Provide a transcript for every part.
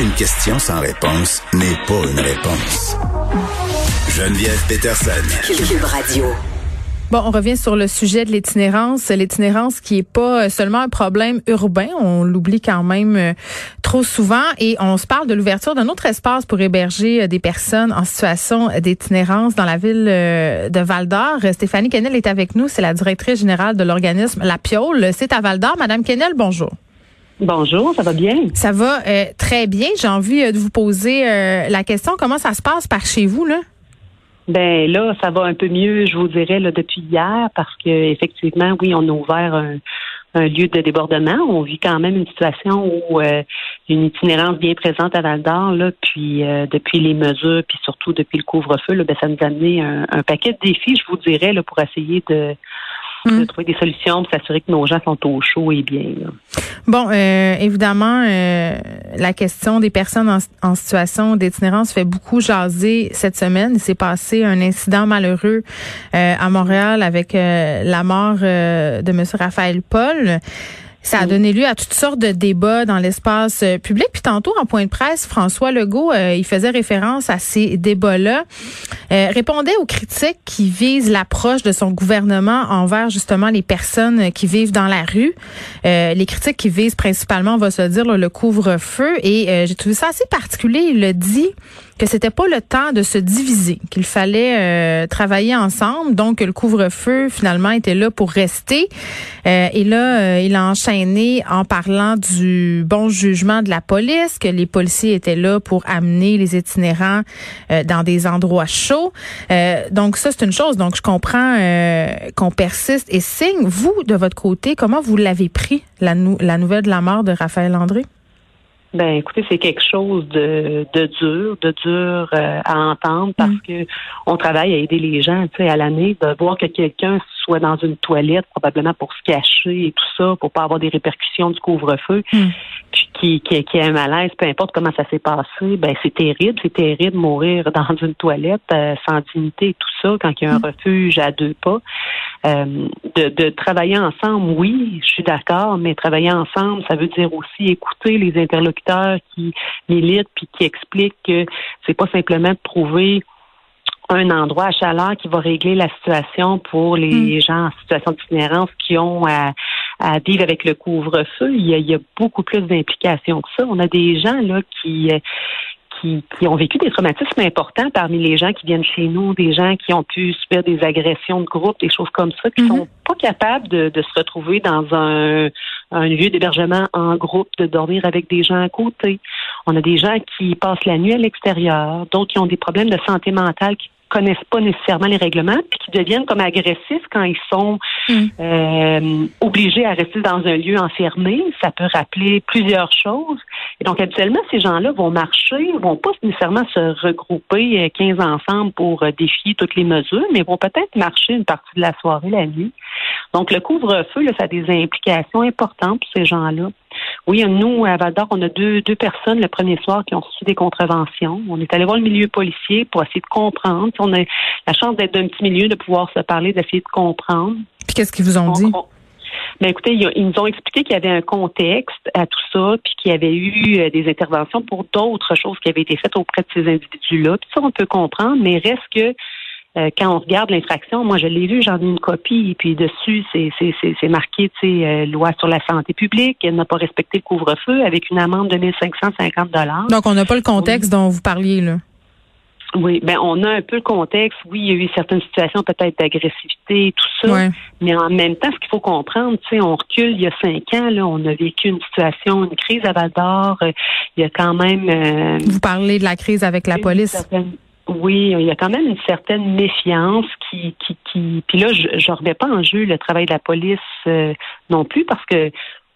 Une question sans réponse n'est pas une réponse. Geneviève Peterson. Cube Radio. Bon, on revient sur le sujet de l'itinérance. L'itinérance qui est pas seulement un problème urbain, on l'oublie quand même euh, trop souvent. Et on se parle de l'ouverture d'un autre espace pour héberger euh, des personnes en situation d'itinérance dans la ville euh, de Val-d'Or. Stéphanie Kennel est avec nous. C'est la directrice générale de l'organisme La Piole. C'est à Val-d'Or. Madame Kennel, bonjour. Bonjour, ça va bien? Ça va très bien. J'ai envie de vous poser la question. Comment ça se passe par chez vous, là? Ben là, ça va un peu mieux, je vous dirais, là, depuis hier, parce que effectivement, oui, on a ouvert un, lieu de débordement. On vit quand même une situation où euh, une itinérance bien présente à Val d'Or, là, puis euh, depuis les mesures, puis surtout depuis le couvre-feu, là, ben, ça nous a amené un, un, paquet de défis, je vous dirais, là, pour essayer de de mm. trouver des solutions pour s'assurer que nos gens sont au chaud et bien. Bon, euh, évidemment, euh, la question des personnes en, situation d'itinérance fait beaucoup jaser cette semaine. Il s'est passé un incident malheureux euh, à Montréal avec la mort de M. Raphaël Paul. Ça a donné lieu à toutes sortes de débats dans l'espace euh, public. Puis tantôt, en point de presse, François Legault, euh, il faisait référence à ces débats-là, euh, répondait aux critiques qui visent l'approche de son gouvernement envers justement les personnes qui vivent dans la rue. les critiques qui visent principalement, on va se dire, le couvre-feu. Et j'ai trouvé ça assez particulier. Il le dit que c'était pas le temps de se diviser, qu'il fallait travailler ensemble. Donc, le couvre-feu, finalement, était là pour rester. et là, il a enchaîné en parlant du bon jugement de la police, que les policiers étaient là pour amener les itinérants euh, dans des endroits chauds. Euh, donc ça, c'est une chose. Donc je comprends euh, qu'on persiste et signe. Vous, de votre côté, comment vous l'avez pris, la, la nouvelle de la mort de Raphaël André? Ben, écoutez, c'est quelque chose de, de dur, de dur à entendre parce mm. que on travaille à aider les gens, tu sais, à l'année, de voir que quelqu'un soit dans une toilette, probablement pour se cacher et tout ça, pour pas avoir des répercussions du couvre-feu, hmm. puis qui, qui, qui a un malaise, peu importe comment ça s'est passé, ben c'est terrible, c'est terrible de mourir dans une toilette euh, sans dignité et tout ça, quand il y a un hmm. refuge à deux pas. Euh, de, de travailler ensemble, oui, je suis d'accord, mais travailler ensemble, ça veut dire aussi écouter les interlocuteurs qui militent puis qui expliquent que c'est pas simplement de prouver un endroit à chaleur qui va régler la situation pour les hmm. gens en situation d'itinérance qui ont à, vivre avec le couvre-feu. Il, y a, beaucoup plus d'implications que ça. On a des gens là qui euh, qui, ont vécu des traumatismes importants parmi les gens qui viennent chez nous, des gens qui ont pu subir des agressions de groupe, des choses comme ça, qui hmm. sont pas capables de, de, se retrouver dans un, un lieu d'hébergement en groupe, de dormir avec des gens à côté. On a des gens qui passent la nuit à l'extérieur, d'autres qui ont des problèmes de santé mentale qui connaissent pas nécessairement les règlements, puis qui deviennent comme agressifs quand ils sont mm. euh, obligés à rester dans un lieu enfermé. Ça peut rappeler plusieurs choses. Et donc, habituellement, ces gens-là vont marcher, vont pas nécessairement se regrouper 15 euh, ensemble pour euh, défier toutes les mesures, mais vont peut-être marcher une partie de la soirée, la nuit. Donc, le couvre-feu, ça a des implications importantes pour ces gens-là. Oui, nous, à Val d'Or, on a deux, deux personnes le premier soir qui ont reçu des contraventions. On est allé voir le milieu policier pour essayer de comprendre. On a la chance d'être d'un petit milieu, de pouvoir se parler, d'essayer de comprendre. Puis qu'est-ce qu'ils vous ont dit? Mais ben, écoutez, ils nous ont expliqué qu'il y avait un contexte à tout ça, puis qu'il y avait eu euh, des interventions pour d'autres choses qui avaient été faites auprès de ces individus-là. Puis ça, on peut comprendre, mais reste que euh, quand on regarde l'infraction, moi je l'ai lu, j'en ai une copie, puis dessus c'est marqué, tu sais, euh, loi sur la santé publique, elle n'a pas respecté le couvre-feu avec une amende de 1550 dollars. Donc on n'a pas le contexte dont vous parliez là. Oui, ben on a un peu le contexte. Oui, il y a eu certaines situations peut-être d'agressivité et tout ça, mais en même temps, ce qu'il faut comprendre, tu sais, on recule il y a cinq ans, là, on a vécu une situation, une crise à Val d'Or. Euh, il y a quand même. Vous parlez de la crise avec la police. Oui, il y a quand même une certaine méfiance qui, qui, qui puis là, je ne remets pas en jeu le travail de la police euh, non plus parce que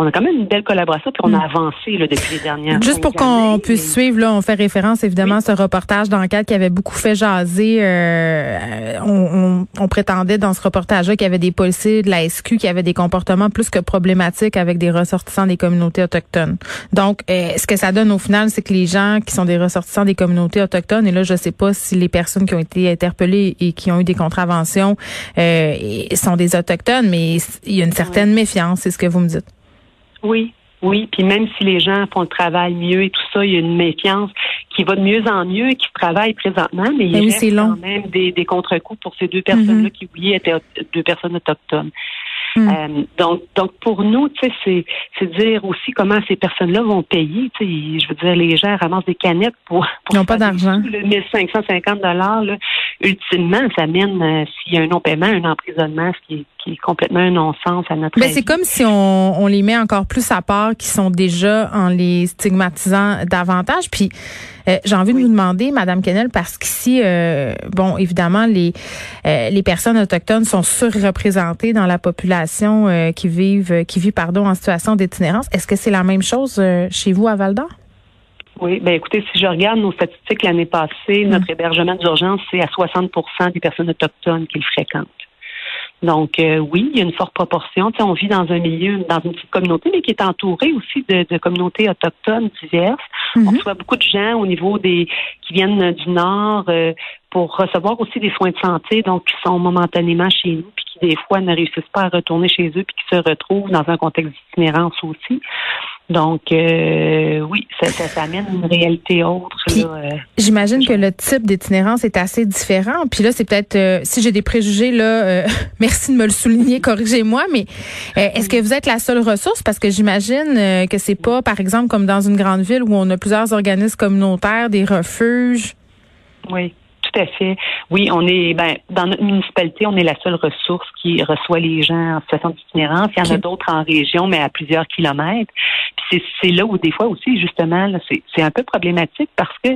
on a quand même une belle collaboration, puis on a avancé là, depuis les dernières Juste pour qu'on puisse suivre, là, on fait référence évidemment à ce reportage d'enquête qui avait beaucoup fait jaser. Euh, on, on, prétendait dans ce reportage-là qu'il y avait des policiers de la SQ qui avaient des comportements plus que problématiques avec des ressortissants des communautés autochtones. Donc, euh, ce que ça donne au final, c'est que les gens qui sont des ressortissants des communautés autochtones, et là, je sais pas si les personnes qui ont été interpellées et qui ont eu des contraventions euh, sont des autochtones, mais il y a une certaine méfiance, c'est ce que vous me dites. Oui, oui, puis même si les gens font le travail mieux et tout ça, il y a une méfiance qui va de mieux en mieux, qui travaille présentement, mais il y a quand même des, des contre-coups pour ces deux personnes-là mm-hmm. qui, oui, étaient deux personnes autochtones. Mm. Euh, donc, donc pour nous, sais, c'est dire aussi comment ces personnes-là vont payer. Je veux dire, les gens ramassent des canettes pour, pour Ils n'ont pas d'argent. 1550 dollars, ultimement, ça mène euh, s'il y a un non-paiement, un emprisonnement, ce qui est, qui est complètement un non-sens à notre Mais c'est comme si on, on les met encore plus à part, qui sont déjà en les stigmatisant davantage. Puis euh, j'ai envie de vous demander, Madame Kennel, parce qu'ici, euh, bon, évidemment, les euh, les personnes autochtones sont surreprésentées dans la population qui vivent, qui vit, pardon, en situation d'itinérance. Est-ce que c'est la même chose chez vous à Val d'Or? Oui, ben écoutez, si je regarde nos statistiques l'année passée, notre mm. hébergement d'urgence, c'est à 60% des personnes autochtones qui le fréquentent. Donc euh, oui, il y a une forte proportion. Tu sais, on vit dans un milieu, dans une petite communauté, mais qui est entourée aussi de, de communautés autochtones diverses. On mhm. reçoit beaucoup de gens au niveau des qui viennent du nord euh, pour recevoir aussi des soins de santé, donc qui sont momentanément chez nous, puis qui des fois ne réussissent pas à retourner chez eux, puis qui se retrouvent dans un contexte d'itinérance aussi. Donc, euh, oui, ça, ça, amène une réalité autre. Euh, j'imagine que le type d'itinérance est assez différent. Puis là, c'est peut-être, euh, si j'ai des préjugés, là, merci de me le souligner, corrigez-moi, mais est-ce que vous êtes la seule ressource? Parce que j'imagine que c'est pas, par exemple, comme dans une grande ville où on a plusieurs organismes communautaires, des refuges. Oui. À fait. Oui, on est ben, dans notre municipalité, on est la seule ressource qui reçoit les gens en situation d'itinérance. Il y en a d'autres en région, mais à plusieurs kilomètres. Puis c'est là où des fois aussi, justement, c'est un peu problématique parce que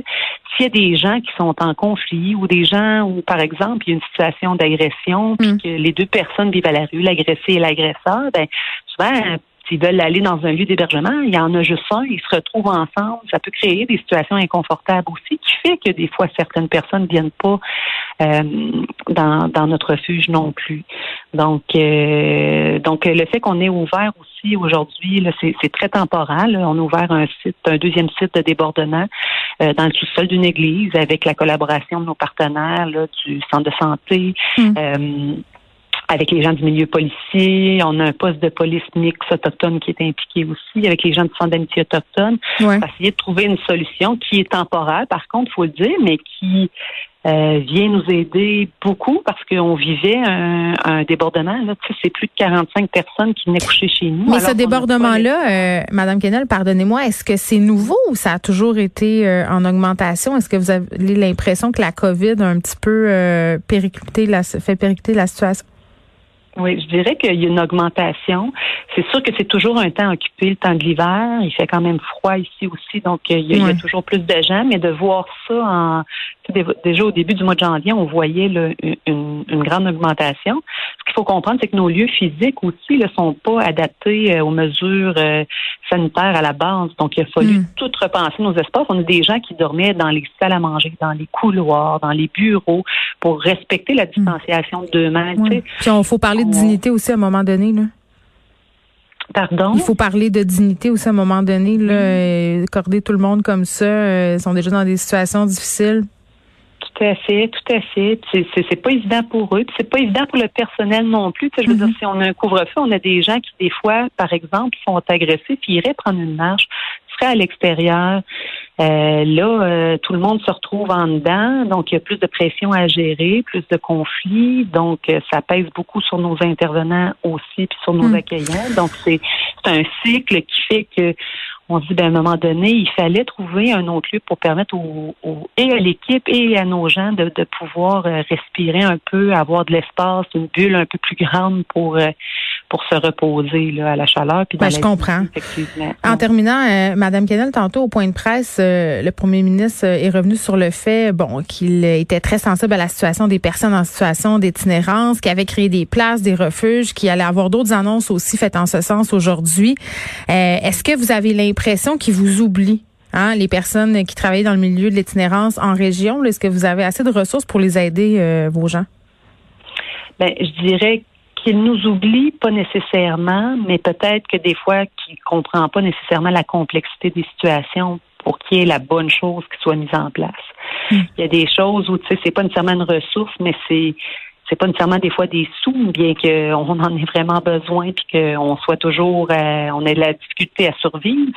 s'il y a des gens qui sont en conflit ou des gens où, par exemple, il y a une situation d'agression, puis mm. que les deux personnes vivent à la rue, l'agressé et l'agresseur, ben souvent S'ils veulent aller dans un lieu d'hébergement, il y en a juste un, ils se retrouvent ensemble. Ça peut créer des situations inconfortables aussi, qui fait que des fois certaines personnes ne viennent pas euh, dans, dans notre refuge non plus. Donc, euh, donc le fait qu'on ait ouvert aussi aujourd'hui, c'est très temporal. On a ouvert un site, un deuxième site de débordement euh, dans le sous-sol d'une église avec la collaboration de nos partenaires du centre de santé. Hum avec les gens du milieu policier. On a un poste de police mix autochtone qui est impliqué aussi avec les gens du centre d'amitié autochtone. On va essayer de trouver une solution qui est temporaire, par contre, il faut le dire, mais qui euh, vient nous aider beaucoup parce qu'on vivait un, un débordement. Là, c'est plus de 45 personnes qui venaient coucher chez nous. Mais ce débordement-là, euh, Madame Kennel, pardonnez-moi, est-ce que c'est nouveau ou ça a toujours été euh, en augmentation? Est-ce que vous avez l'impression que la COVID a un petit peu périclité la, fait péricliter la situation? Oui, je dirais qu'il y a une augmentation. C'est sûr que c'est toujours un temps occupé, le temps de l'hiver. Il fait quand même froid ici aussi, donc euh, il y, a, toujours plus de gens. Mais de voir ça en déjà au début du mois de janvier, on voyait une, grande augmentation. Ce qu'il faut comprendre, c'est que nos lieux physiques aussi ne sont pas adaptés euh, aux mesures euh, sanitaires à la base. Donc, il a fallu hmm. tout repenser nos espaces. On a des gens qui dormaient dans les salles à manger, dans les couloirs, dans les bureaux, pour respecter la hmm. distanciation de deux mètres. Puis, il faut parler de dignité aussi à un moment donné. Là. Pardon? Il faut parler de dignité aussi à un moment donné. Là, accorder tout le monde comme ça. ils sont déjà dans des situations difficiles. Tout à fait, tout à fait. C'est, c'est, pas évident pour eux. c'est pas évident pour le personnel non plus. je veux dire, mm-hmm. si on a un couvre-feu, on a des gens qui, des fois, par exemple, sont agressés puis iraient prendre une marche, seraient à l'extérieur. Euh, là, euh, tout le monde se retrouve en dedans, donc il y a plus de pression à gérer, plus de conflits, donc euh, ça pèse beaucoup sur nos intervenants aussi, puis sur nos mm. accueillants. Donc c'est, un cycle qui fait que on se dit ben, à un moment donné, il fallait trouver un autre lieu pour permettre au, et à l'équipe et à nos gens de, de, pouvoir respirer un peu, avoir de l'espace, une bulle un peu plus grande pour euh, pour se reposer là, à la chaleur. Puis dans Ben, je comprends. effectivement. En terminant, euh, Madame Kennel, tantôt au point de presse, euh, le premier ministre euh, est revenu sur le fait, bon, qu'il était très sensible à la situation des personnes en situation d'itinérance, qu'il avait créé des places, des refuges, qu'il allait avoir d'autres annonces aussi faites en ce sens aujourd'hui. Euh, Est-ce que vous avez l'impression qu'il vous oublie? Hein, les personnes qui travaillent dans le milieu de l'itinérance en région, est-ce que vous avez assez de ressources pour les aider, vos gens? Ben, je dirais qu'il nous oublie pas nécessairement, mais peut-être que des fois qu'il comprend pas nécessairement la complexité des situations pour qu'il y ait la bonne chose qui soit mise en place. Hmm. Il y a des choses où tu sais c'est pas nécessairement une ressource, mais c'est c'est pas nécessairement des fois des sous, bien qu'on en ait vraiment besoin puis qu'on soit toujours euh, on ait de la difficulté à survivre.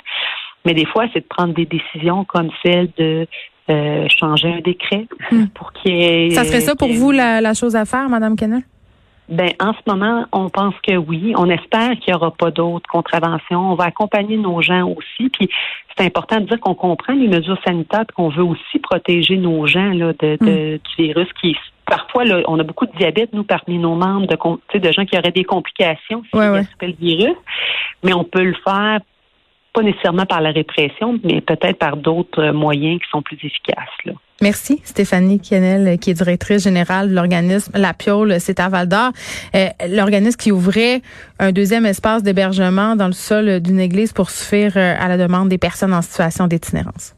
Mais des fois, c'est de prendre des décisions comme celle de euh, changer un décret Hmm. pour qu'il y ait Ça serait ça pour ait- vous la, la chose à faire, Madame Kennel? Ben, en ce moment, on pense que oui. On espère qu'il n'y aura pas d'autres contraventions. On va accompagner nos gens aussi. Puis c'est important de dire qu'on comprend les mesures sanitaires et qu'on veut aussi protéger nos gens là, de, de- du virus qui parfois là, on a beaucoup de diabète, nous, parmi nos membres, de, de gens qui auraient des complications si Ouais, ouais. le virus. Mais on peut le faire pas nécessairement par la répression, mais peut-être par d'autres moyens qui sont plus efficaces. Là. Merci, Stéphanie Kennel, qui est directrice générale de l'organisme La Piole, c'est à Val d'Or. Euh, l'organisme qui ouvrait un deuxième espace d'hébergement dans le sol d'une église pour suffire euh, à la demande des personnes en situation d'itinérance.